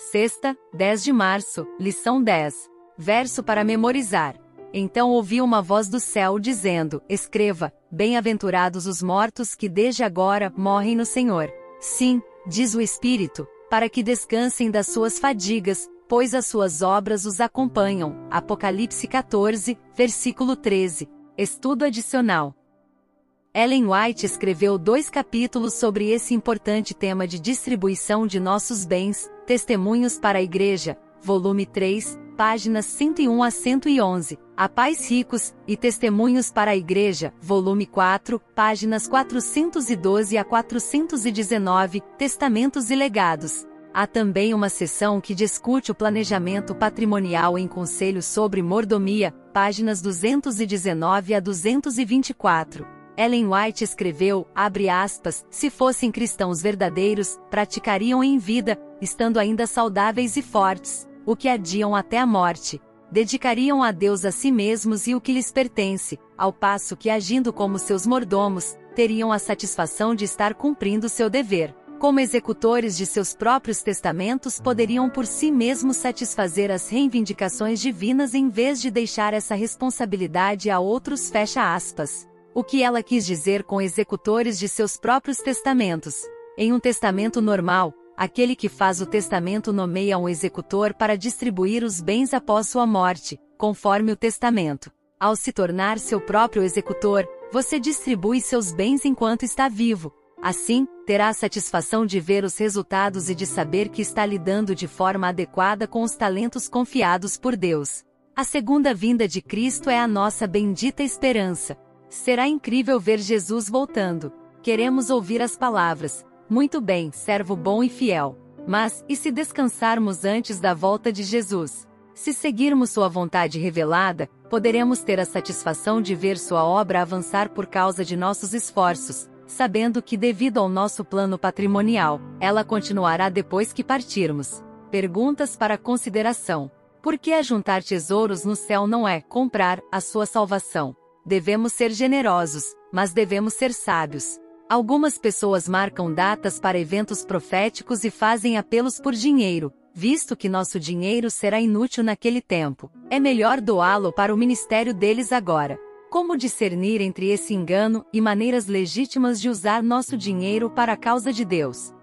Sexta, 10 de março, lição 10. Verso para memorizar. Então ouvi uma voz do céu dizendo: Escreva: Bem-aventurados os mortos que desde agora morrem no Senhor. Sim, diz o Espírito, para que descansem das suas fadigas, pois as suas obras os acompanham. Apocalipse 14, versículo 13. Estudo adicional. Ellen White escreveu dois capítulos sobre esse importante tema de distribuição de nossos bens, Testemunhos para a Igreja, volume 3, páginas 101 a 111, A Pais Ricos e Testemunhos para a Igreja, volume 4, páginas 412 a 419, Testamentos e Legados. Há também uma seção que discute o planejamento patrimonial em Conselho sobre Mordomia, páginas 219 a 224. Ellen White escreveu, abre aspas, se fossem cristãos verdadeiros, praticariam em vida, estando ainda saudáveis e fortes, o que adiam até a morte. Dedicariam a Deus a si mesmos e o que lhes pertence, ao passo que agindo como seus mordomos, teriam a satisfação de estar cumprindo seu dever. Como executores de seus próprios testamentos poderiam por si mesmos satisfazer as reivindicações divinas em vez de deixar essa responsabilidade a outros fecha aspas. O que ela quis dizer com executores de seus próprios testamentos? Em um testamento normal, aquele que faz o testamento nomeia um executor para distribuir os bens após sua morte, conforme o testamento. Ao se tornar seu próprio executor, você distribui seus bens enquanto está vivo. Assim, terá a satisfação de ver os resultados e de saber que está lidando de forma adequada com os talentos confiados por Deus. A segunda vinda de Cristo é a nossa bendita esperança. Será incrível ver Jesus voltando. Queremos ouvir as palavras. Muito bem, servo bom e fiel. Mas, e se descansarmos antes da volta de Jesus? Se seguirmos Sua vontade revelada, poderemos ter a satisfação de ver Sua obra avançar por causa de nossos esforços, sabendo que, devido ao nosso plano patrimonial, ela continuará depois que partirmos. Perguntas para consideração: Por que ajuntar tesouros no céu não é comprar a sua salvação? Devemos ser generosos, mas devemos ser sábios. Algumas pessoas marcam datas para eventos proféticos e fazem apelos por dinheiro, visto que nosso dinheiro será inútil naquele tempo. É melhor doá-lo para o ministério deles agora. Como discernir entre esse engano e maneiras legítimas de usar nosso dinheiro para a causa de Deus?